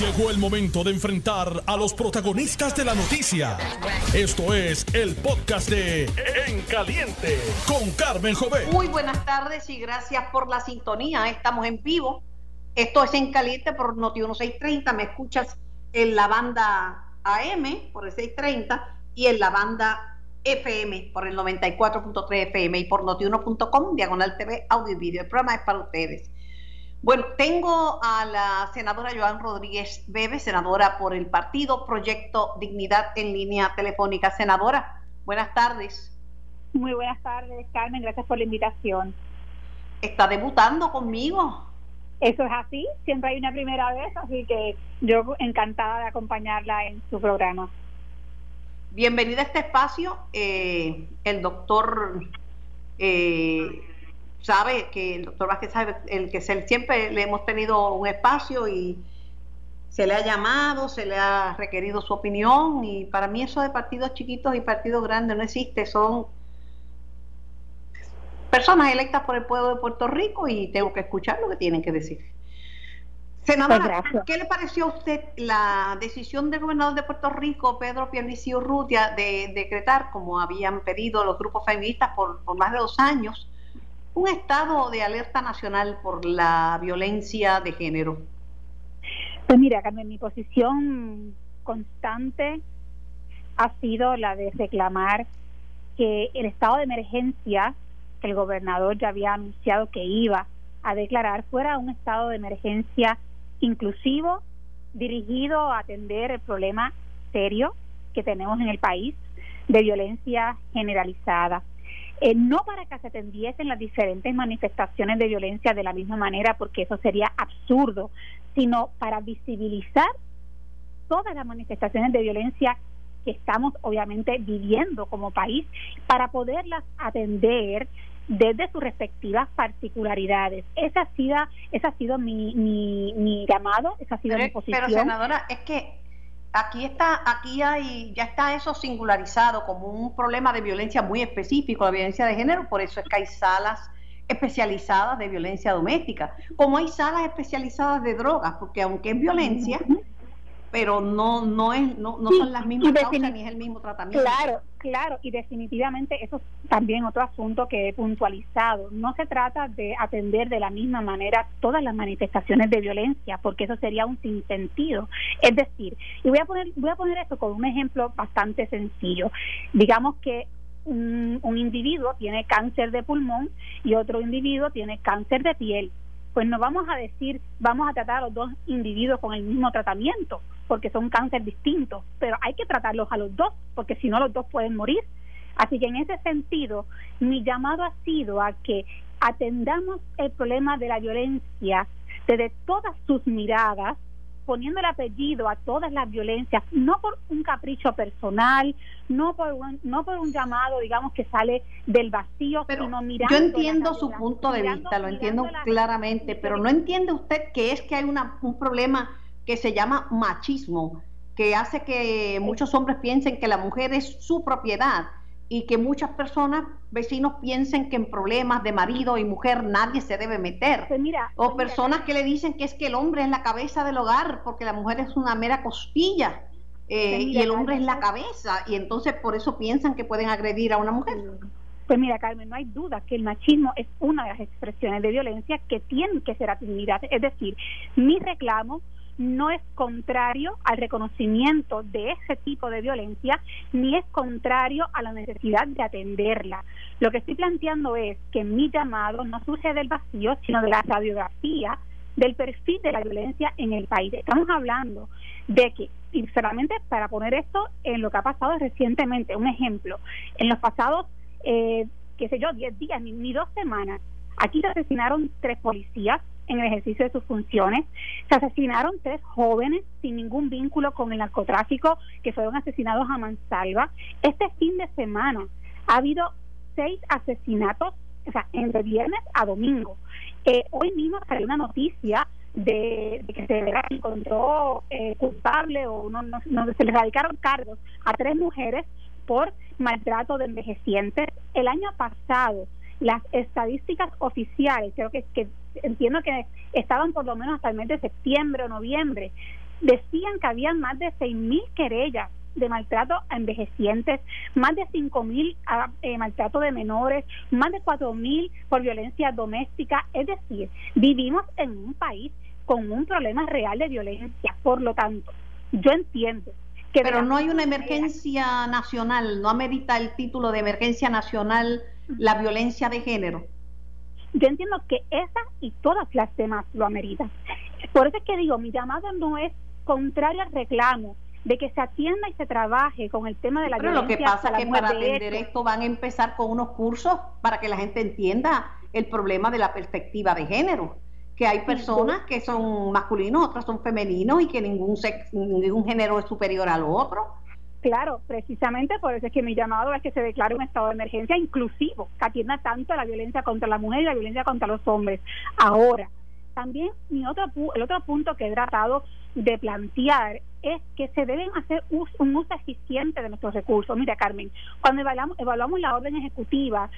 Llegó el momento de enfrentar a los protagonistas de la noticia. Esto es el podcast de En Caliente con Carmen Jovet. Muy buenas tardes y gracias por la sintonía. Estamos en vivo. Esto es En Caliente por Noti 1630. Me escuchas en la banda AM por el 630 y en la banda FM por el 94.3 FM y por notiuno.com, diagonal TV, audio y video. El programa es para ustedes. Bueno, tengo a la senadora Joan Rodríguez Bebe, senadora por el partido Proyecto Dignidad en línea telefónica. Senadora, buenas tardes. Muy buenas tardes, Carmen, gracias por la invitación. ¿Está debutando conmigo? Eso es así, siempre hay una primera vez, así que yo encantada de acompañarla en su programa. Bienvenida a este espacio. Eh, el doctor eh, sabe que el doctor Vázquez sabe el que siempre le hemos tenido un espacio y se le ha llamado, se le ha requerido su opinión y para mí eso de partidos chiquitos y partidos grandes no existe, son personas electas por el pueblo de Puerto Rico y tengo que escuchar lo que tienen que decir. Senadora, pues ¿qué le pareció a usted la decisión del gobernador de Puerto Rico, Pedro Pierluisi Urrutia, de decretar, como habían pedido los grupos feministas por más de dos años, un estado de alerta nacional por la violencia de género? Pues mira, Carmen, mi posición constante ha sido la de reclamar que el estado de emergencia que el gobernador ya había anunciado que iba a declarar fuera un estado de emergencia inclusivo, dirigido a atender el problema serio que tenemos en el país de violencia generalizada. Eh, no para que se atendiesen las diferentes manifestaciones de violencia de la misma manera, porque eso sería absurdo, sino para visibilizar todas las manifestaciones de violencia que estamos obviamente viviendo como país, para poderlas atender desde sus respectivas particularidades. Esa ha sido, esa ha sido mi, mi, mi llamado, esa ha sido mi posición. Pero senadora, es que aquí está, aquí hay, ya está eso singularizado como un problema de violencia muy específico, la violencia de género, por eso es que hay salas especializadas de violencia doméstica, como hay salas especializadas de drogas, porque aunque es violencia, pero no no es no, no son las mismas causas ni es el mismo tratamiento. Claro, claro, y definitivamente eso es también otro asunto que he puntualizado. No se trata de atender de la misma manera todas las manifestaciones de violencia, porque eso sería un sinsentido. Es decir, y voy a poner voy a poner esto con un ejemplo bastante sencillo. Digamos que un, un individuo tiene cáncer de pulmón y otro individuo tiene cáncer de piel pues no vamos a decir, vamos a tratar a los dos individuos con el mismo tratamiento, porque son cáncer distintos, pero hay que tratarlos a los dos, porque si no los dos pueden morir. Así que en ese sentido, mi llamado ha sido a que atendamos el problema de la violencia desde todas sus miradas, poniendo el apellido a todas las violencias, no por un capricho personal, no por un, no por un llamado, digamos, que sale del vacío, pero sino mirando. Yo entiendo su punto de vista, lo entiendo claramente, pero no entiende usted que es que hay una, un problema que se llama machismo, que hace que muchos hombres piensen que la mujer es su propiedad y que muchas personas, vecinos, piensen que en problemas de marido y mujer nadie se debe meter. Pues mira, o pues personas que le dicen que es que el hombre es la cabeza del hogar porque la mujer es una mera costilla eh, Pues y el hombre es la cabeza y entonces por eso piensan que pueden agredir a una mujer. Pues mira, Carmen, no hay duda que el machismo es una de las expresiones de violencia que tienen que ser atendidas. Es decir, mi reclamo no es contrario al reconocimiento de ese tipo de violencia, ni es contrario a la necesidad de atenderla. Lo que estoy planteando es que mi llamado no surge del vacío, sino de la radiografía del perfil de la violencia en el país. Estamos hablando de que, y solamente para poner esto en lo que ha pasado recientemente, un ejemplo, en los pasados, eh, qué sé yo, 10 días, ni, ni dos semanas, aquí se asesinaron tres policías en el ejercicio de sus funciones, se asesinaron tres jóvenes sin ningún vínculo con el narcotráfico que fueron asesinados a mansalva. Este fin de semana ha habido seis asesinatos, o sea, entre viernes a domingo. Eh, hoy mismo salió una noticia de, que se encontró eh, culpable o no, no, se le radicaron cargos a tres mujeres por maltrato de envejecientes. El año pasado, las estadísticas oficiales, creo que, que entiendo que estaban por lo menos hasta el mes de septiembre o noviembre, decían que habían más de 6.000 querellas de maltrato a envejecientes, más de 5.000 ah, eh, maltrato de menores, más de 4.000 por violencia doméstica. Es decir, vivimos en un país con un problema real de violencia. Por lo tanto, yo entiendo que... Pero no hay una emergencia nacional, no amerita el título de emergencia nacional la violencia de género. Yo entiendo que esa y todas las demás lo ameritan. Por eso es que digo, mi llamado no es contrario al reclamo, de que se atienda y se trabaje con el tema de la Pero lo que pasa es que para atender esto van a empezar con unos cursos para que la gente entienda el problema de la perspectiva de género que hay personas que son masculinos, otras son femeninos y que ningún, ningún género es superior al otro. Claro, precisamente por eso es que mi llamado es que se declare un estado de emergencia inclusivo, que atienda tanto la violencia contra la mujer y la violencia contra los hombres. Ahora, también mi otro, el otro punto que he tratado de plantear es que se deben hacer un uso eficiente de nuestros recursos. Mira, Carmen, cuando evaluamos la orden ejecutiva,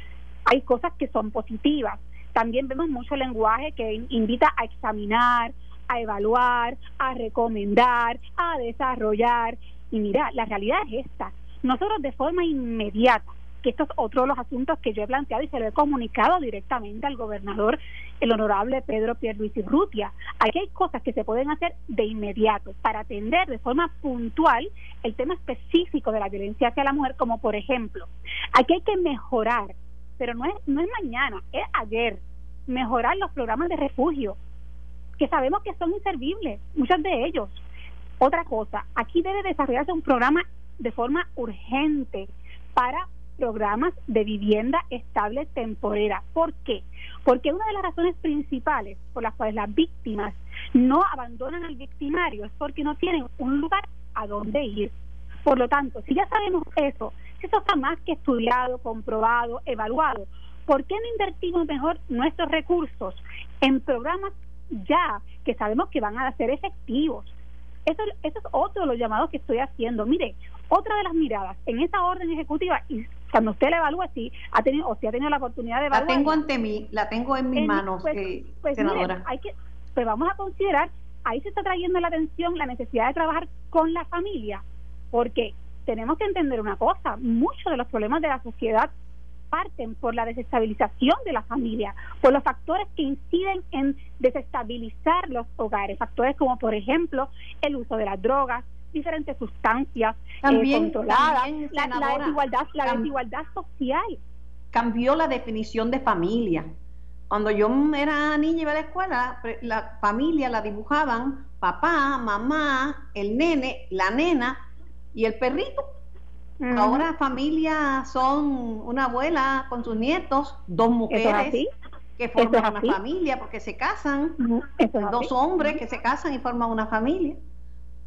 hay cosas que son positivas. También vemos mucho lenguaje que invita a examinar, a evaluar, a recomendar, a desarrollar. Y mira, la realidad es esta. Nosotros de forma inmediata que esto es otro de los asuntos que yo he planteado y se lo he comunicado directamente al gobernador, el honorable Pedro Pierluisi Rutia. Aquí hay cosas que se pueden hacer de inmediato para atender de forma puntual el tema específico de la violencia hacia la mujer, como por ejemplo, aquí hay que mejorar, pero no es, no es mañana, es ayer, mejorar los programas de refugio, que sabemos que son inservibles, muchos de ellos. Otra cosa, aquí debe desarrollarse un programa de forma urgente para programas de vivienda estable temporera. ¿Por qué? Porque una de las razones principales por las cuales las víctimas no abandonan al victimario es porque no tienen un lugar a donde ir. Por lo tanto, si ya sabemos eso, si eso está más que estudiado, comprobado, evaluado, ¿por qué no invertimos mejor nuestros recursos en programas ya que sabemos que van a ser efectivos? Eso, eso es otro de los llamados que estoy haciendo. Mire, otra de las miradas en esa orden ejecutiva, y cuando usted la evalúa, si ha tenido o si ha tenido la oportunidad de evaluar. La tengo ante mí, la tengo en mis manos, pues, eh, pues senadora. hay que, pues vamos a considerar, ahí se está trayendo la atención la necesidad de trabajar con la familia, porque tenemos que entender una cosa, muchos de los problemas de la sociedad parten por la desestabilización de la familia, por los factores que inciden en desestabilizar los hogares, factores como por ejemplo el uso de las drogas, diferentes sustancias eh, también, la, desigualdad, la desigualdad social. Cambió la definición de familia. Cuando yo era niña y iba a la escuela, la familia la dibujaban papá, mamá, el nene, la nena y el perrito. Ahora familia son una abuela con sus nietos, dos mujeres que forman una familia porque se casan, dos hombres que se casan y forman una familia.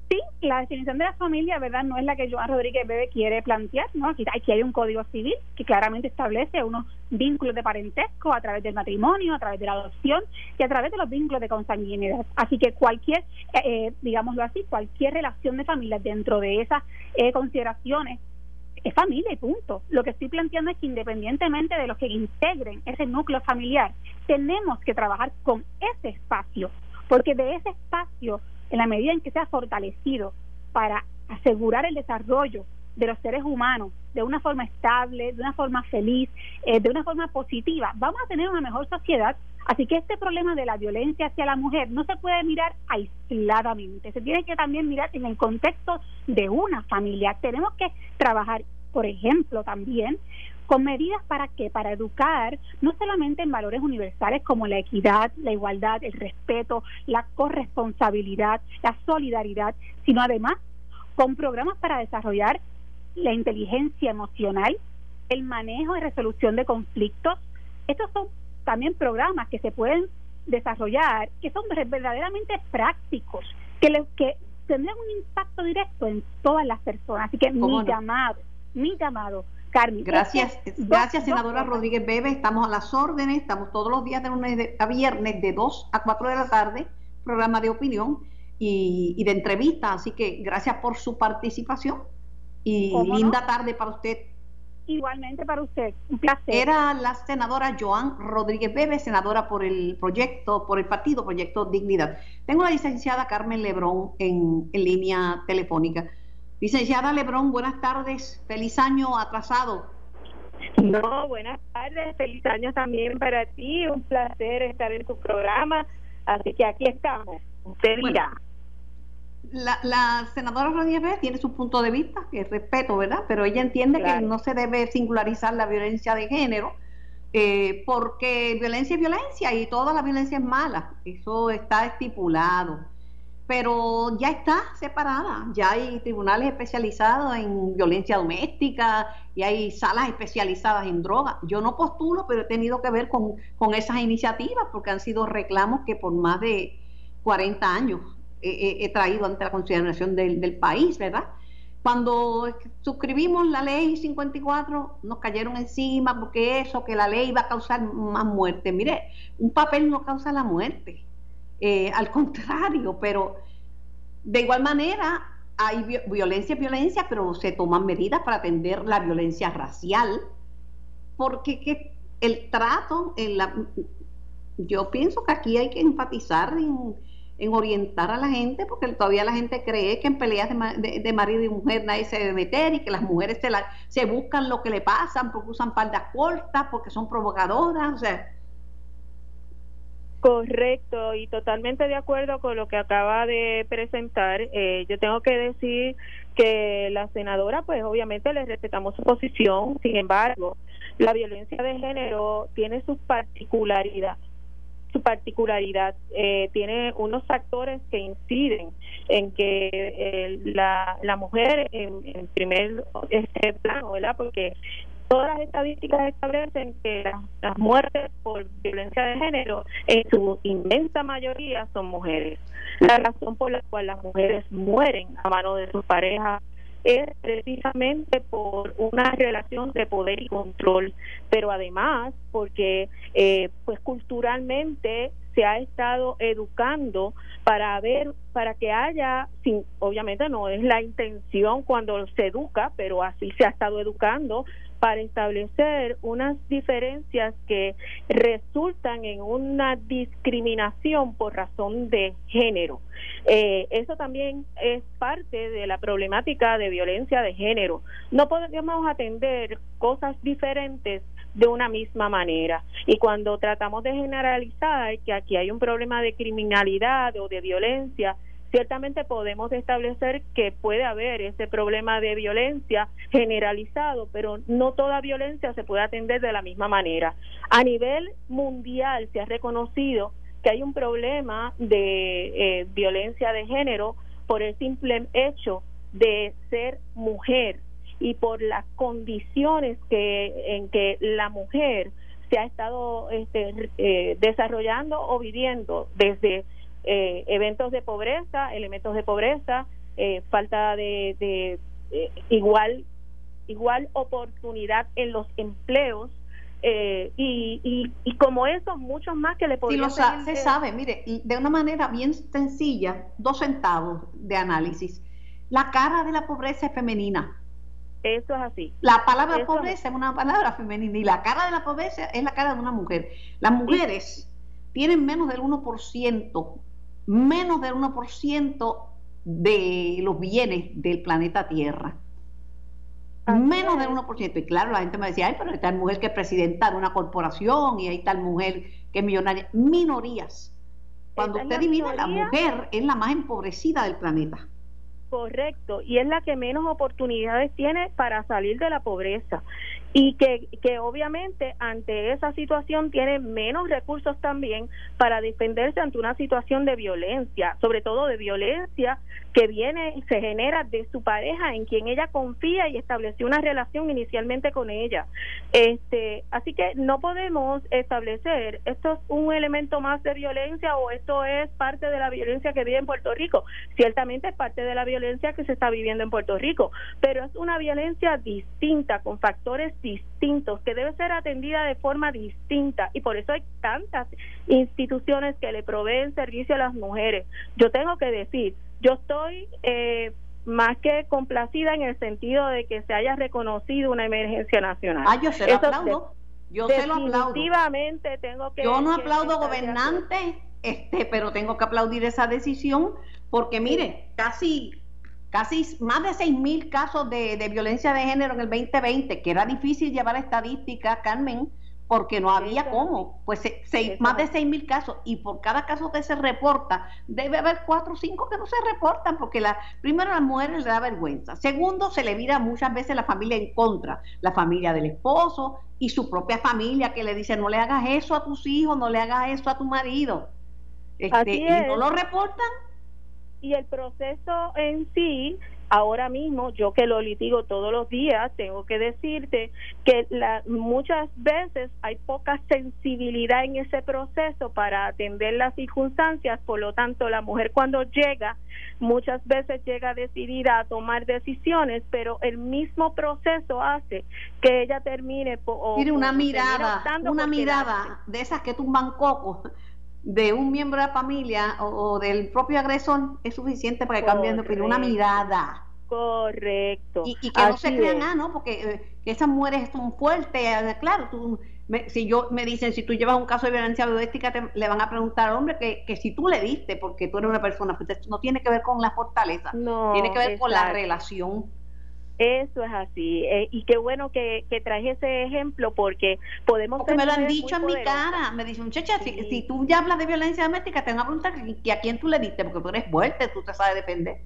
Sí, la definición de la familia, ¿verdad? No es la que Joan Rodríguez Bebe quiere plantear, ¿no? Aquí, aquí hay un código civil que claramente establece unos vínculos de parentesco a través del matrimonio, a través de la adopción y a través de los vínculos de consanguinidad. Así que cualquier, eh, eh, digámoslo así, cualquier relación de familia dentro de esas eh, consideraciones es familia y punto. Lo que estoy planteando es que independientemente de los que integren ese núcleo familiar, tenemos que trabajar con ese espacio, porque de ese espacio en la medida en que sea fortalecido para asegurar el desarrollo de los seres humanos de una forma estable, de una forma feliz, eh, de una forma positiva, vamos a tener una mejor sociedad. Así que este problema de la violencia hacia la mujer no se puede mirar aisladamente, se tiene que también mirar en el contexto de una familia. Tenemos que trabajar, por ejemplo, también con medidas para qué? Para educar no solamente en valores universales como la equidad, la igualdad, el respeto, la corresponsabilidad, la solidaridad, sino además con programas para desarrollar la inteligencia emocional, el manejo y resolución de conflictos. Estos son también programas que se pueden desarrollar, que son verdaderamente prácticos, que, que tendrán un impacto directo en todas las personas. Así que mi llamado, mi llamado Carmen. Gracias, gracias senadora Rodríguez Bebe. Estamos a las órdenes, estamos todos los días de lunes a viernes de 2 a 4 de la tarde, programa de opinión y, de entrevista. Así que gracias por su participación y linda tarde para usted. Igualmente para usted, un placer. Era la senadora Joan Rodríguez Bebe, senadora por el proyecto, por el partido Proyecto Dignidad. Tengo la licenciada Carmen Lebrón en, en línea telefónica. Licenciada Lebrón, buenas tardes, feliz año atrasado. No, buenas tardes, feliz año también para ti, un placer estar en tu programa, así que aquí estamos, usted dirá. La, la, senadora Rodríguez tiene su punto de vista, que respeto, ¿verdad? Pero ella entiende que no se debe singularizar la violencia de género, eh, porque violencia es violencia y toda la violencia es mala, eso está estipulado pero ya está separada. Ya hay tribunales especializados en violencia doméstica y hay salas especializadas en drogas. Yo no postulo, pero he tenido que ver con, esas iniciativas porque han sido reclamos que por más de 40 años he, traído ante la consideración del, del país, ¿verdad? Cuando suscribimos la ley 54, nos cayeron encima porque eso, que la ley iba a causar más muerte. Mire, un papel no causa la muerte eh, al contrario, pero de igual manera hay violencia, violencia, pero se toman medidas para atender la violencia racial, porque el trato, en la, yo pienso que aquí hay que enfatizar en, orientar a la gente, porque todavía la gente cree que en peleas de, marido y mujer nadie se debe meter y que las mujeres se, la, se buscan lo que le pasan porque usan paldas cortas, porque son provocadoras, o sea, Correcto, y totalmente de acuerdo con lo que acaba de presentar. Eh, yo tengo que decir que la senadora, pues obviamente le respetamos su posición, sin embargo, la violencia de género tiene su particularidad su particularidad eh, tiene unos factores que inciden en que eh, la, la mujer en, primer este plano, ¿verdad? Porque todas las estadísticas establecen que las, muertes por violencia de género en su inmensa mayoría son mujeres. La razón por la cual las mujeres mueren a mano de sus parejas es precisamente por una relación de poder y control, pero además porque eh, pues culturalmente se ha estado educando para ver para que haya sin obviamente no es la intención cuando se educa pero así se ha estado educando para establecer unas diferencias que resultan en una discriminación por razón de género. Eh, eso también es parte de la problemática de violencia de género. No podemos atender cosas diferentes de una misma manera. Y cuando tratamos de generalizar que aquí hay un problema de criminalidad o de violencia, ciertamente podemos establecer que puede haber ese problema de violencia generalizado, pero no toda violencia se puede atender de la misma manera. A nivel mundial se ha reconocido que hay un problema de eh, violencia de género por el simple hecho de ser mujer y por las condiciones que en que la mujer se ha estado este, eh, desarrollando o viviendo desde eh, eventos de pobreza, elementos de pobreza, eh, falta de, de eh, igual igual oportunidad en los empleos y, y, como eso muchos más que le podemos sí, se sabe mire de una manera bien sencilla dos centavos de análisis la cara de la pobreza es femenina eso es así. La palabra pobreza es una palabra femenina y la cara de la pobreza es la cara de una mujer. Las mujeres tienen menos del 1% menos del 1% de los bienes del planeta Tierra. Menos del 1%. Y claro, la gente me decía, ay, pero hay tal mujer que es presidenta de una corporación y hay tal mujer que es millonaria. Minorías. Cuando usted divide, la mujer es la más empobrecida del planeta. Correcto, y es la que menos oportunidades tiene para salir de la pobreza. Y que, que obviamente ante esa situación tiene menos recursos también para defenderse ante una situación de violencia, sobre todo de violencia que viene y se genera de su pareja en quien ella confía y estableció una relación inicialmente con ella. Este, así que no podemos establecer esto es un elemento más de violencia o esto es parte de la violencia que vive en Puerto Rico. Ciertamente es parte de la violencia que se está viviendo en Puerto Rico, pero es una violencia distinta con factores distintos que debe ser atendida de forma distinta y por eso hay tantas instituciones que le proveen servicio a las mujeres. Yo tengo que decir, yo estoy eh, más que complacida en el sentido de que se haya reconocido una emergencia nacional. Ah, yo se lo aplaudo. Yo se lo aplaudo. Definitivamente tengo que. Yo no aplaudo gobernante, este, pero tengo que aplaudir esa decisión porque mire, casi casi más de seis mil casos de, de, violencia de género en el 2020, que era difícil llevar estadísticas, Carmen, porque no había cómo. Pues seis, más de seis mil casos y por cada caso que se reporta, debe haber cuatro o cinco que no se reportan porque la, primero a las mujeres le da vergüenza. Segundo, se le vira muchas veces la familia en contra, la familia del esposo y su propia familia que le dice no le hagas eso a tus hijos, no le hagas eso a tu marido. Este, y no lo reportan. Y el proceso en sí ahora mismo, yo que lo litigo todos los días, tengo que decirte que la, muchas veces hay poca sensibilidad en ese proceso para atender las circunstancias, por lo tanto la mujer cuando llega, muchas veces llega decidida a tomar decisiones, pero el mismo proceso hace que ella termine... O, una mirada, una mirada de esas que tumban coco de un miembro de la familia o, del propio agresor es suficiente para que cambien de opinión, una mirada. Correcto. Y, que no se crean nada, ¿no? Porque eh, esas mujeres son fuertes. Eh, claro, tú, si yo me dicen, si tú llevas un caso de violencia doméstica, le van a preguntar al hombre que, que si tú le diste, porque tú eres una persona no tiene que ver con la fortaleza, no, tiene que ver con la relación eso es así. Eh, y qué bueno que, que traes ese ejemplo porque podemos... Porque me lo han dicho en mi cara. Me dice, muchacha, si, si, tú ya hablas de violencia doméstica, te van a preguntar que, a quién tú le diste, porque tú eres fuerte, tú te sabes defender.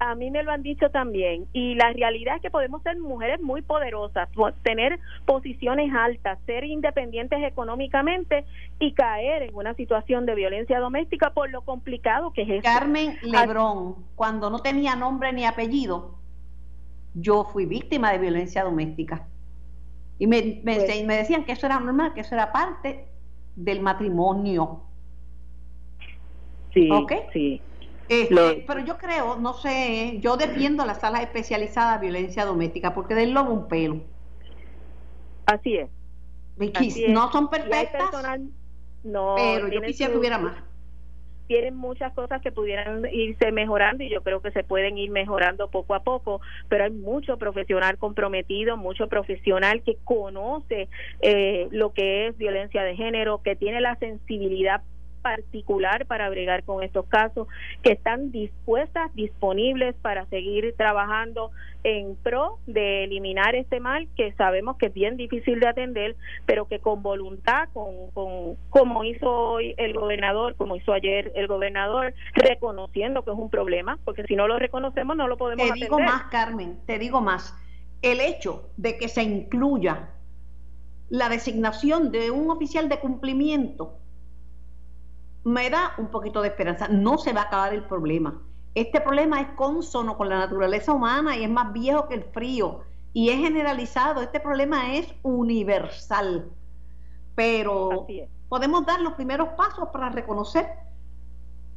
A mí me lo han dicho también. Y la realidad es que podemos ser mujeres muy poderosas, tener posiciones altas, ser independientes económicamente y caer en una situación de violencia doméstica por lo complicado que es eso. Carmen Lebrón, cuando no tenía nombre ni apellido, yo fui víctima de violencia doméstica. Y me, me, pues decían que eso era normal, que eso era parte del matrimonio. Sí, sí. Este, pero yo creo, no sé, yo defiendo las salas especializadas de violencia doméstica porque del lobo un pelo. Así es. No son perfectas, no, pero yo quisiera que hubiera más tienen muchas cosas que pudieran irse mejorando y yo creo que se pueden ir mejorando poco a poco, pero hay mucho profesional comprometido, mucho profesional que conoce eh, lo que es violencia de género, que tiene la sensibilidad particular para bregar con estos casos, que están dispuestas, disponibles para seguir trabajando en pro de eliminar este mal que sabemos que es bien difícil de atender, pero que con voluntad, con, con como hizo hoy el gobernador, como hizo ayer el gobernador, reconociendo que es un problema, porque si no lo reconocemos no lo podemos Te digo más, Carmen, te digo más. El hecho de que se incluya la designación de un oficial de cumplimiento me da un poquito de esperanza. No se va a acabar el problema. Este problema es consono con la naturaleza humana y es más viejo que el frío y es generalizado. Este problema es universal. Pero podemos dar los primeros pasos para reconocer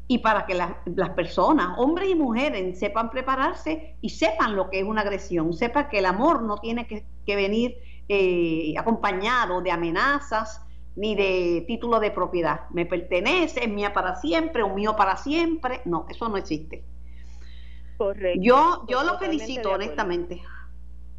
y para que las personas, hombres y mujeres, sepan prepararse y sepan lo que es una agresión, sepan que el amor no tiene que, venir eh, acompañado de amenazas, ni de título de propiedad. Me pertenece, es mía para siempre, un mío para siempre. No, eso no existe. Correcto. Yo, yo lo felicito, honestamente.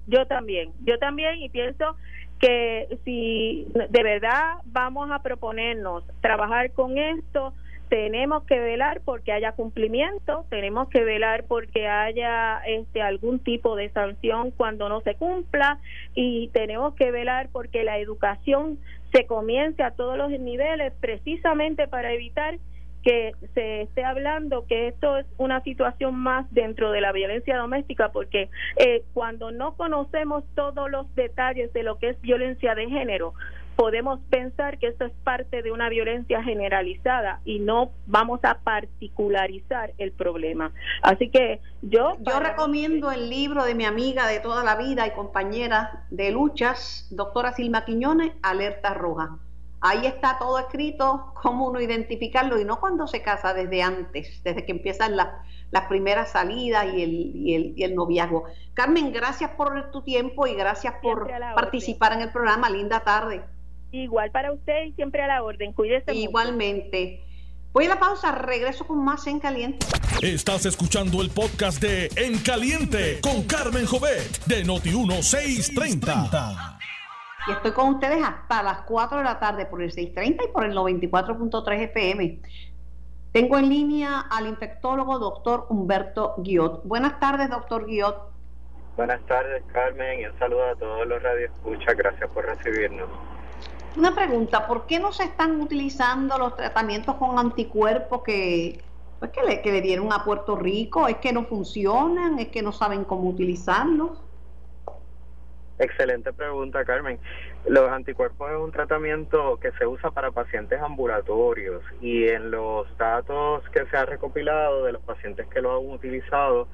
Yo también, yo también y pienso que si de verdad vamos a proponernos trabajar con esto, tenemos que velar porque haya cumplimiento, tenemos que velar porque haya este algún tipo de sanción cuando no se cumpla y tenemos que velar porque la educación se comience a todos los niveles precisamente para evitar que se esté hablando que esto es una situación más dentro de la violencia doméstica porque eh, cuando no conocemos todos los detalles de lo que es violencia de género podemos pensar que esto es parte de una violencia generalizada y no vamos a particularizar el problema. Así que yo... Yo recomiendo el libro de mi amiga de toda la vida y compañera de luchas, doctora Silma Quiñones, Alerta Roja. Ahí está todo escrito, cómo uno identificarlo y no cuando se casa, desde antes, desde que empiezan las, las primeras salidas y el, y, el, y el noviazgo. Carmen, gracias por tu tiempo y gracias por participar en el programa. Linda tarde. Igual para usted y siempre a la orden. Cuídese Igualmente. Voy a la pausa, regreso con más En Caliente. Estás escuchando el podcast de En Caliente con Carmen Jovet de Noti1630. Y estoy con ustedes hasta las 4 de la tarde por el 630 y por el 94.3 FM. Tengo en línea al infectólogo doctor Humberto Guiot. Buenas tardes, doctor Guiot. Buenas tardes, Carmen, y un saludo a todos los radioescuchas. Gracias por recibirnos. Una pregunta, ¿por qué no se están utilizando los tratamientos con anticuerpos que, pues que, le, que le dieron a Puerto Rico? ¿Es que no funcionan? ¿Es que no saben cómo utilizarlos? Excelente pregunta, Carmen. Los anticuerpos es un tratamiento que se usa para pacientes ambulatorios y en los datos que se ha recopilado de los pacientes que lo han utilizado,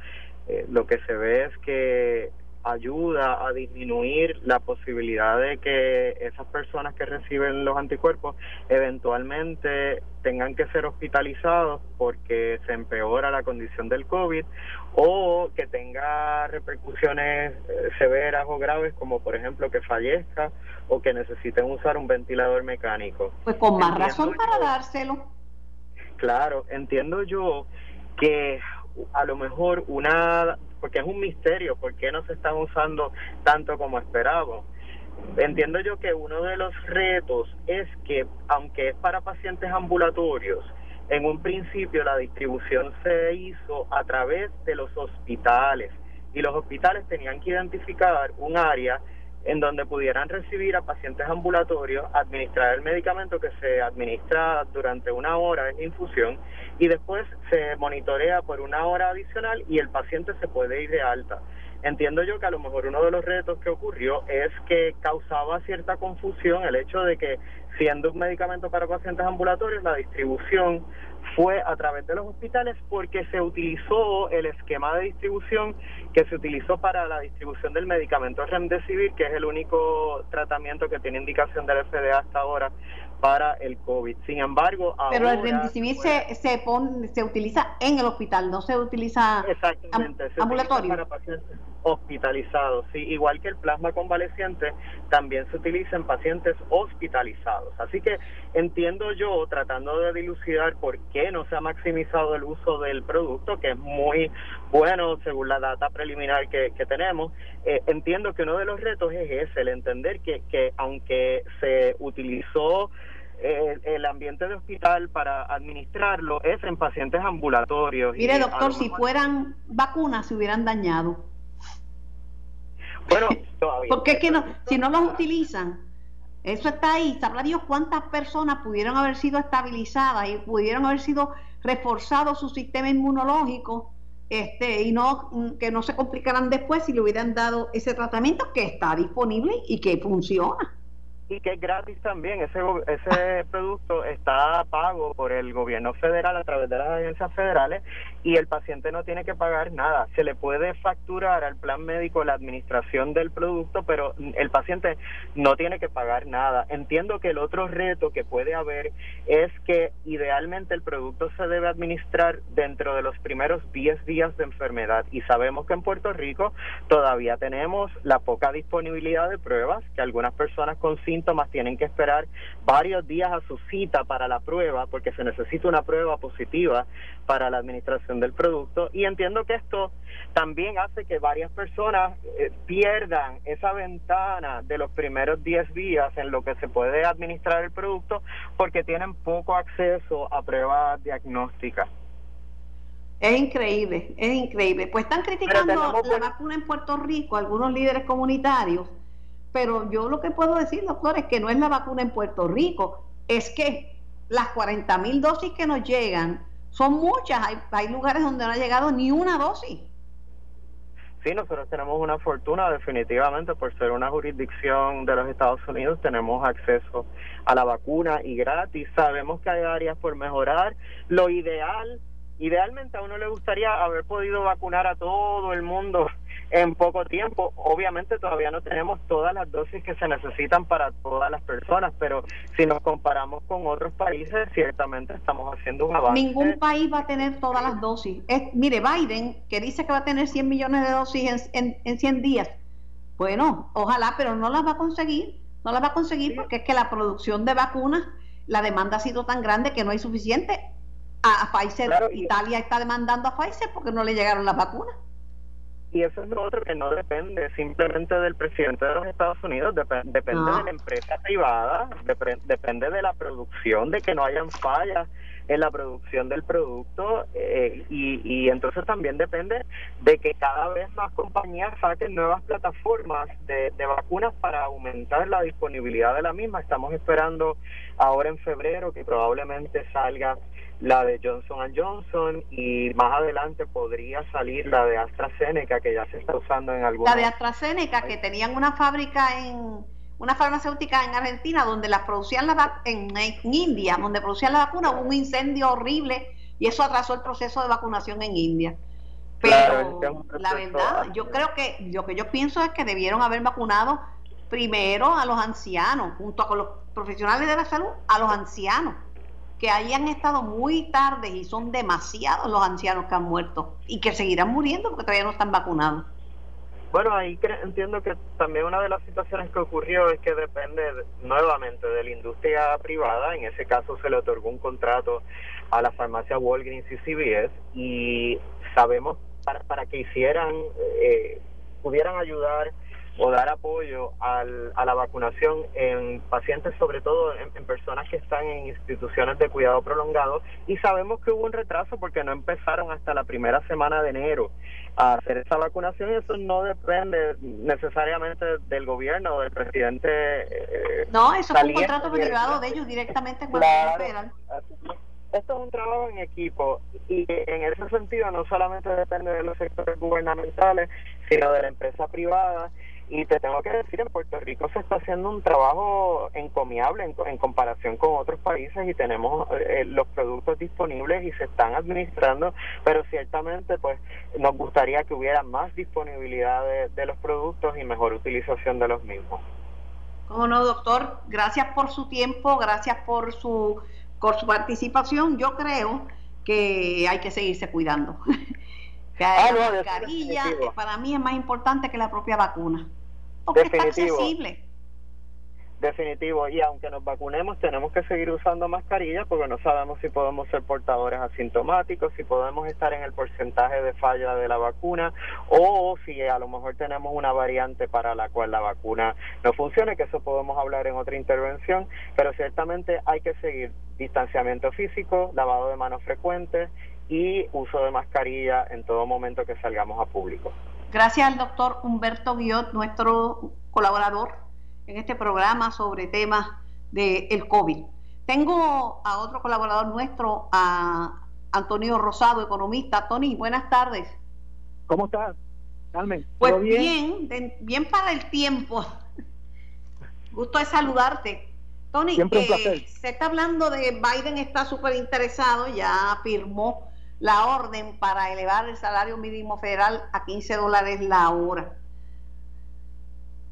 eh, lo que se ve es que ayuda a disminuir la posibilidad de que esas personas que reciben los anticuerpos eventualmente tengan que ser hospitalizados porque se empeora la condición del COVID o que tenga repercusiones eh, severas o graves como por ejemplo que fallezca o que necesiten usar un ventilador mecánico. Pues con más razón para dárselo. Claro, entiendo yo que a lo mejor una porque es un misterio por qué no se están usando tanto como esperábamos. Entiendo yo que uno de los retos es que, aunque es para pacientes ambulatorios, en un principio la distribución se hizo a través de los hospitales y los hospitales tenían que identificar un área en donde pudieran recibir a pacientes ambulatorios, administrar el medicamento que se administra durante una hora en infusión y después se monitorea por una hora adicional y el paciente se puede ir de alta. Entiendo yo que a lo mejor uno de los retos que ocurrió es que causaba cierta confusión el hecho de que siendo un medicamento para pacientes ambulatorios, la distribución fue a través de los hospitales porque se utilizó el esquema de distribución que se utilizó para la distribución del medicamento Remdesivir, que es el único tratamiento que tiene indicación del FDA hasta ahora para el COVID. Sin embargo, ahora, Pero el Remdesivir se, se, pone, se utiliza en el hospital, no se utiliza exactamente, ambulatorio. para pacientes hospitalizados. Sí, igual que el plasma convaleciente, también se utiliza en pacientes hospitalizados. Así que entiendo yo, tratando de dilucidar por qué no se ha maximizado el uso del producto, que es muy bueno según la data preliminar que, tenemos, eh, entiendo que uno de los retos es ese, el entender que, que aunque se utilizó eh, el ambiente de hospital para administrarlo es en pacientes ambulatorios. Mire, doctor, si fueran vacunas se hubieran dañado. Bueno, todavía. Porque es que no, si no los utilizan, eso está ahí. Sabrá Dios cuántas personas pudieron haber sido estabilizadas y pudieron haber sido reforzado su sistema inmunológico este, y no que no se complicaran después si le hubieran dado ese tratamiento que está disponible y que funciona y que es gratis también. Ese, ese producto está pago por el gobierno federal a través de las agencias federales y el paciente no tiene que pagar nada. Se le puede facturar al plan médico la administración del producto, pero el paciente no tiene que pagar nada. Entiendo que el otro reto que puede haber es que idealmente el producto se debe administrar dentro de los primeros 10 días de enfermedad y sabemos que en Puerto Rico todavía tenemos la poca disponibilidad de pruebas que algunas personas consiguen síntomas tienen que esperar varios días a su cita para la prueba porque se necesita una prueba positiva para la administración del producto y entiendo que esto también hace que varias personas eh, pierdan esa ventana de los primeros 10 días en lo que se puede administrar el producto porque tienen poco acceso a pruebas diagnósticas. Es increíble, es increíble. Pues están criticando la vacuna en Puerto Rico, algunos líderes comunitarios, pero yo lo que puedo decir, doctor, es que no es la vacuna en Puerto Rico, es que las 40 mil dosis que nos llegan son muchas. Hay, hay lugares donde no ha llegado ni una dosis. Sí, nosotros tenemos una fortuna definitivamente por ser una jurisdicción de los Estados Unidos, tenemos acceso a la vacuna y gratis. Sabemos que hay áreas por mejorar. Lo ideal, idealmente a uno le gustaría haber podido vacunar a todo el mundo en poco tiempo. Obviamente todavía no tenemos todas las dosis que se necesitan para todas las personas, pero si nos comparamos con otros países, ciertamente estamos haciendo un avance. Ningún país va a tener todas las dosis. Es, mire, Biden, que dice que va a tener 100 millones de dosis en, en, 100 días, bueno, ojalá, pero no las va a conseguir, no las va a conseguir porque es que la producción de vacunas, la demanda ha sido tan grande que no hay suficiente a, Pfizer, Italia está demandando a Pfizer porque no le llegaron las vacunas. Y eso es lo otro que no depende simplemente del presidente de los Estados Unidos, depende de la empresa privada, depende de la producción, de que no hayan fallas en la producción del producto eh, y, y entonces también depende de que cada vez más compañías saquen nuevas plataformas de, de vacunas para aumentar la disponibilidad de la misma. Estamos esperando ahora en febrero que probablemente salga la de Johnson Johnson y más adelante podría salir la de AstraZeneca que ya se está usando en algunos La de AstraZeneca que tenían una fábrica en una farmacéutica en Argentina donde las producían la en, en India, donde producían la vacuna, hubo un incendio horrible y eso atrasó el proceso de vacunación en India. Pero la verdad, yo creo que lo que yo pienso es que debieron haber vacunado primero a los ancianos, junto con los profesionales de la salud, a los ancianos, que hayan estado muy tarde y son demasiados los ancianos que han muerto y que seguirán muriendo porque todavía no están vacunados. Bueno, ahí entiendo que también una de las situaciones que ocurrió es que depende nuevamente de la industria privada. En ese caso se le otorgó un contrato a la farmacia Walgreens y CVS y sabemos para, para que hicieran, eh, pudieran ayudar o dar apoyo al, a la vacunación en pacientes, sobre todo en, personas que están en instituciones de cuidado prolongado. Y sabemos que hubo un retraso porque no empezaron hasta la primera semana de enero a hacer esa vacunación y eso no depende necesariamente del gobierno o del presidente. Eh, no, eso es un contrato privado de ellos directamente con federal. Esto es un trabajo en equipo y en ese sentido no solamente depende de los sectores gubernamentales, sino de la empresa privada y te tengo que decir, en Puerto Rico se está haciendo un trabajo encomiable en, comparación con otros países y tenemos eh, los productos disponibles y se están administrando, pero ciertamente pues nos gustaría que hubiera más disponibilidad de, los productos y mejor utilización de los mismos. Cómo no, doctor, gracias por su tiempo, gracias por su, por su participación. Yo creo que hay que seguirse cuidando. que ah, la mascarilla para mí es más importante que la propia vacuna. Porque definitivo. está accesible. Definitivo, y aunque nos vacunemos, tenemos que seguir usando mascarillas porque no sabemos si podemos ser portadores asintomáticos, si podemos estar en el porcentaje de falla de la vacuna o si a lo mejor tenemos una variante para la cual la vacuna no funcione, que eso podemos hablar en otra intervención, pero ciertamente hay que seguir distanciamiento físico, lavado de manos frecuentes y uso de mascarilla en todo momento que salgamos a público. Gracias al doctor Humberto Guiot, nuestro colaborador en este programa sobre temas del el COVID. Tengo a otro colaborador nuestro, a Antonio Rosado, economista. Tony, buenas tardes. ¿Cómo estás, Carmen? Pues bien, bien, para el tiempo. Gusto de saludarte. Tony, eh, se está hablando de Biden está súper interesado, ya firmó la orden para elevar el salario mínimo federal a 15 dólares la hora.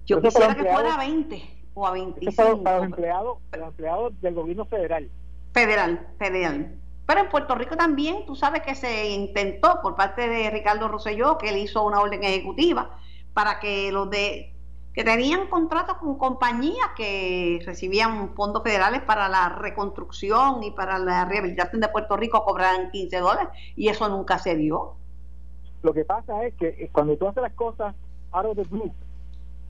Yo quisiera que fuera a 20 o a 25. Para, los empleados, para los empleados del gobierno federal. Federal, federal. Pero en Puerto Rico también, tú sabes que se intentó por parte de Ricardo Rosselló, que él hizo una orden ejecutiva para que los de que tenían contratos con compañías que recibían fondos federales para la reconstrucción y para la rehabilitación de Puerto Rico cobraran 15 dólares y eso nunca se dio. Lo que pasa es que eh, cuando tú haces las cosas out of the blue,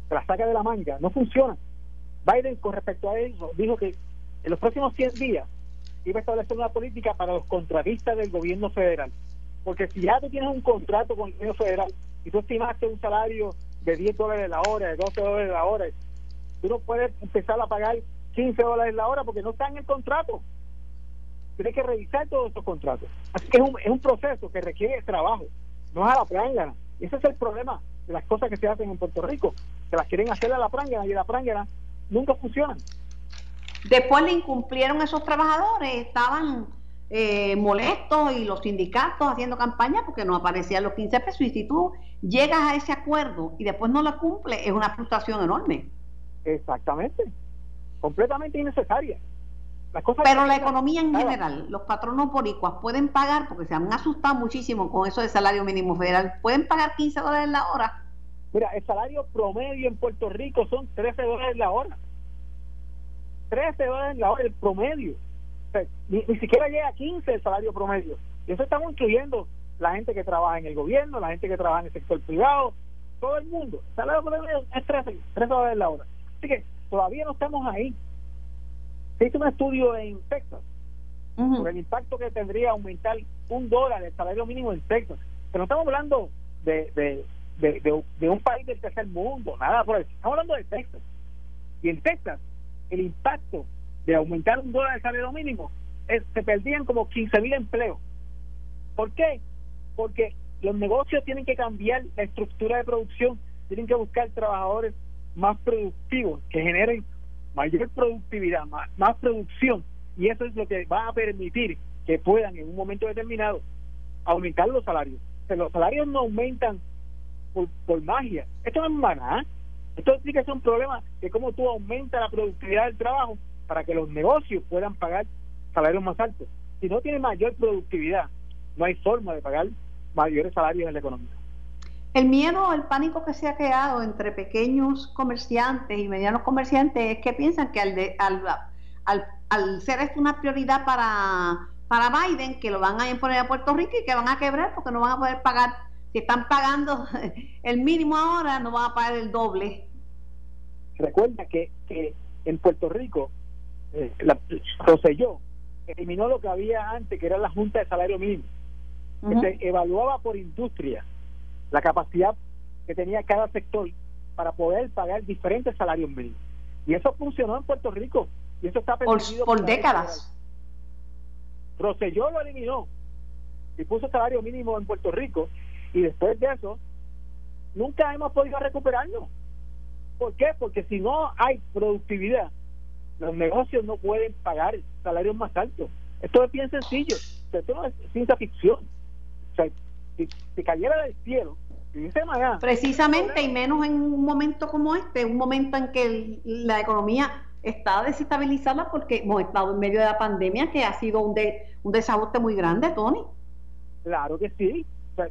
te las sacas de la manga, no funciona. Biden con respecto a eso dijo que en los próximos 100 días iba a establecer una política para los contratistas del gobierno federal. Porque si ya tú tienes un contrato con el gobierno federal y tú estimaste un salario de 10 dólares la hora, de 12 dólares la hora. Tú no puedes empezar a pagar 15 dólares la hora porque no está en el contrato. Tienes que revisar todos estos contratos. Así que es un, es un proceso que requiere trabajo, no es a la prángana. Ese es el problema de las cosas que se hacen en Puerto Rico, que las quieren hacer a la prángana y a la prángana nunca funcionan. Después le incumplieron esos trabajadores, estaban eh, molestos y los sindicatos haciendo campaña porque no aparecían los 15 pesos. Y si tú llegas a ese acuerdo y después no lo cumple, es una frustración enorme. Exactamente, completamente innecesaria. Pero la economía en general, los patronos boricuas pueden pagar, porque se han asustado muchísimo con eso de salario mínimo federal, pueden pagar 15 dólares la hora. Mira, el salario promedio en Puerto Rico son 13 dólares la hora. 13 dólares la hora, el promedio. Ni, ni siquiera llega a 15 el salario promedio. Y eso estamos incluyendo la gente que trabaja en el gobierno, la gente que trabaja en el sector privado, todo el mundo. El salario promedio es 13, 13 dólares la hora. Así que todavía no estamos ahí. Se hizo un estudio en Texas sobre el impacto que tendría aumentar un dólar el salario mínimo en Texas. Pero no estamos hablando de, de, de, de, un país del tercer mundo, nada por eso. Estamos hablando de Texas. Y en Texas, el impacto de aumentar un dólar el salario mínimo, se perdían como 15 mil empleos. ¿Por qué? Porque los negocios tienen que cambiar la estructura de producción, tienen que buscar trabajadores más productivos, que generen mayor productividad, más, más producción, y eso es lo que va a permitir que puedan en un momento determinado aumentar los salarios. Pero los salarios no aumentan por, por magia. Esto no es maná. Esto sí que es un problema de cómo tú aumentas la productividad del trabajo para que los negocios puedan pagar salarios más altos. Si no tiene mayor productividad, no hay forma de pagar mayores salarios en la economía. El miedo, el pánico que se ha creado entre pequeños comerciantes y medianos comerciantes es que piensan que al, de, al, al, al ser esto una prioridad para, para Biden, que lo van a imponer a Puerto Rico y que van a quebrar porque no van a poder pagar. Si están pagando el mínimo ahora, no van a pagar el doble. Recuerda que, que en Puerto Rico, eh, la, eliminó lo que había antes, que era la Junta de Salario Mínimo que se evaluaba por industria la capacidad que tenía cada sector para poder pagar diferentes salarios mínimos. Y eso funcionó en Puerto Rico. Y eso está por, por décadas. Roselló lo eliminó y puso salario mínimo en Puerto Rico. Y después de eso, nunca hemos podido recuperarlo. ¿Por qué? Porque si no hay productividad, los negocios no pueden pagar salarios más altos. Esto es bien sencillo. Esto no es ciencia ficción. O sea, si, cayera del cielo, Precisamente, y menos en un momento como este, un momento en que la economía está desestabilizada porque hemos estado en medio de la pandemia, que ha sido un, un desajuste muy grande, Tony. Claro que sí.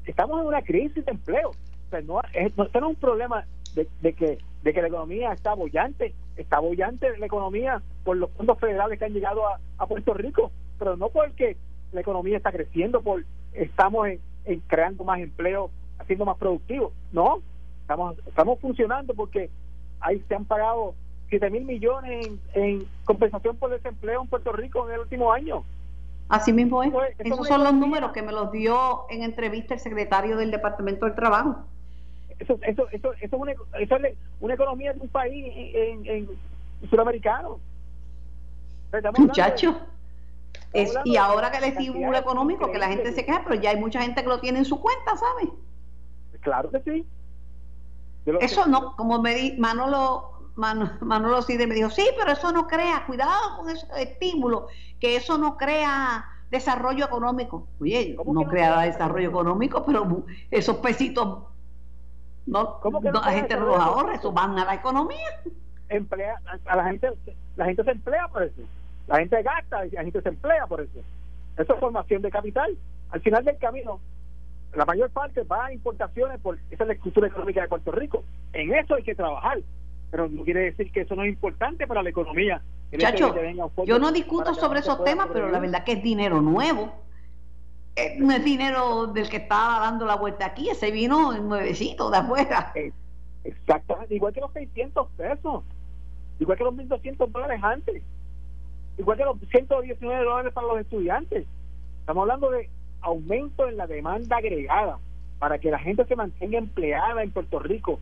estamos en una crisis de empleo. O no, es, no, es un problema de, que de que la economía está bollante, está bollante la economía por los fondos federales que han llegado a, a Puerto Rico, pero no porque la economía está creciendo, por estamos en, creando más empleo, haciendo más productivo. No, estamos, estamos funcionando porque ahí se han pagado 7 mil millones en, compensación por desempleo en Puerto Rico en el último año. Así mismo es. Esos son los números que me los dio en entrevista el secretario del Departamento del Trabajo. Eso, eso, eso, eso, es, una, eso es una economía de un país en, en, sudamericano. Muchacho y ahora que el estímulo económico, que la gente se queja, pero ya hay mucha gente que lo tiene en su cuenta, ¿sabes? Claro que sí. Eso no, como me di, Manolo, Manolo, Manolo Cide me dijo, sí, pero eso no crea, cuidado con esos estímulos, que eso no crea desarrollo económico. Oye, no, crea desarrollo económico, pero esos pesitos, no, la gente no los ahorra, eso van a la economía. Emplea, a la gente, la gente se emplea por eso. La gente gasta y la gente se emplea por eso. Eso es formación de capital. Al final del camino, la mayor parte va a importaciones por esa es la estructura económica de Puerto Rico. En eso hay que trabajar, pero no quiere decir que eso no es importante para la economía. Chacho, yo no discuto sobre esos temas, pero la verdad que es dinero nuevo. No es dinero del que estaba dando la vuelta aquí, ese vino nuevecito de afuera. Exactamente, igual que los 600 pesos, igual que los 1.200 dólares antes igual que los 119 dólares para los estudiantes. Estamos hablando de aumento en la demanda agregada para que la gente se mantenga empleada en Puerto Rico.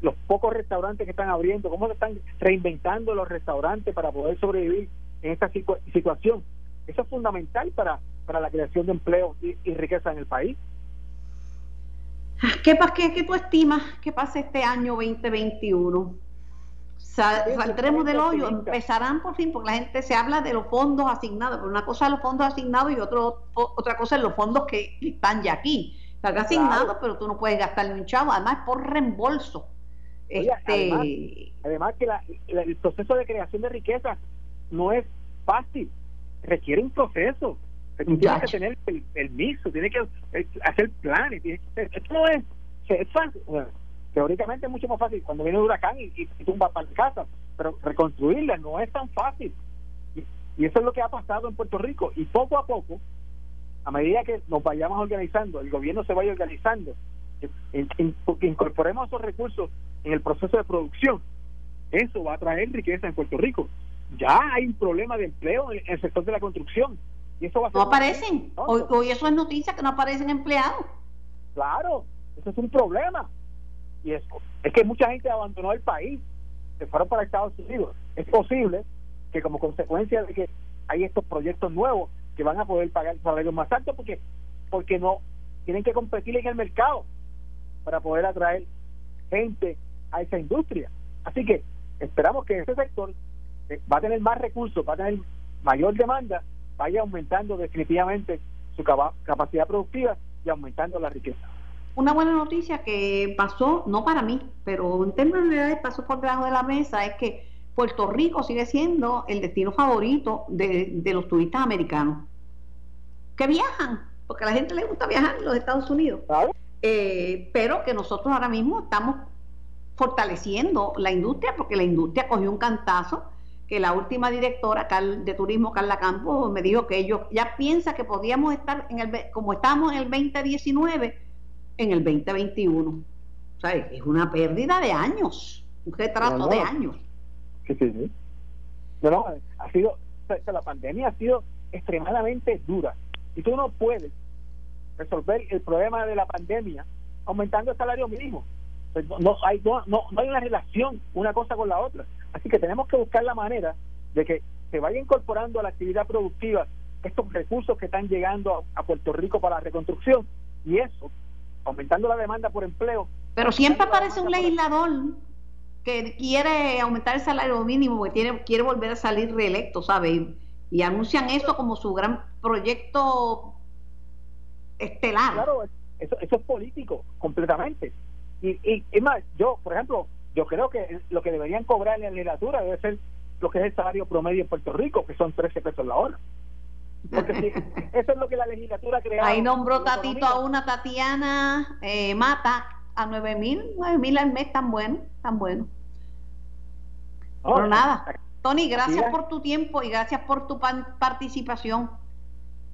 Los pocos restaurantes que están abriendo, cómo se están reinventando los restaurantes para poder sobrevivir en esta situación. Eso es fundamental para, para la creación de empleo y, riqueza en el país. ¿Qué, qué, ¿Qué tú estimas que pase este año 2021? saldremos del hoyo, empezarán por fin, porque la gente se habla de los fondos asignados, pero una cosa es los fondos asignados y otro, otra cosa es los fondos que están ya aquí. Están asignados, pero tú no puedes gastar ni un chavo, además por reembolso. este... además, que el proceso de creación de riqueza no es fácil, requiere un proceso. Tú tienes que tener el, el miso, tienes que hacer planes. esto no es, es fácil teóricamente es mucho más fácil cuando viene un huracán y, y, tumba para casa, pero reconstruirla no es tan fácil. Y eso es lo que ha pasado en Puerto Rico. Y poco a poco, a medida que nos vayamos organizando, el gobierno se vaya organizando, porque incorporemos esos recursos en el proceso de producción, eso va a traer riqueza en Puerto Rico. Ya hay un problema de empleo en el sector de la construcción. Y eso va a no aparecen. Hoy, hoy eso es noticia que no aparecen empleados. Claro, eso es un problema. Y es, es que mucha gente abandonó el país, se fueron para Estados Unidos. Es posible que como consecuencia de que hay estos proyectos nuevos que van a poder pagar salarios más altos porque porque no tienen que competir en el mercado para poder atraer gente a esa industria. Así que esperamos que ese sector va a tener más recursos, va a tener mayor demanda, vaya aumentando definitivamente su capacidad productiva y aumentando la riqueza. Una buena noticia que pasó, no para mí, pero en términos de pasó por debajo de la mesa, es que Puerto Rico sigue siendo el destino favorito de, los turistas americanos que viajan, porque a la gente le gusta viajar en los Estados Unidos. Eh, pero que nosotros ahora mismo estamos fortaleciendo la industria, porque la industria cogió un cantazo, que la última directora de turismo, Carla Campos, me dijo que ellos ya piensa que podíamos estar en el, como estábamos en el 2019, en el 2021. O sea, es una pérdida de años, un retraso de años. Sí, sí, sí. No, ha sido, la pandemia ha sido extremadamente dura y tú no puedes resolver el problema de la pandemia aumentando el salario mínimo. Pues no, hay, no, no, hay una relación una cosa con la otra. Así que tenemos que buscar la manera de que se vaya incorporando a la actividad productiva estos recursos que están llegando a Puerto Rico para la reconstrucción y eso aumentando la demanda por empleo. Pero siempre aparece un legislador que quiere aumentar el salario mínimo, que tiene, quiere volver a salir reelecto, ¿sabe? Y, anuncian eso como su gran proyecto estelar. Claro, eso, eso es político, completamente. Y, y es más, yo, por ejemplo, yo creo que lo que deberían cobrar en la legislatura debe ser lo que es el salario promedio en Puerto Rico, que son 13 pesos la hora. Porque si, eso es lo que la legislatura crea. Ahí nombró Tatito a una Tatiana eh, Mata a nueve mil, nueve mil al mes, tan bueno, tan bueno. Pero nada, Tony, gracias por tu tiempo y gracias por tu participación.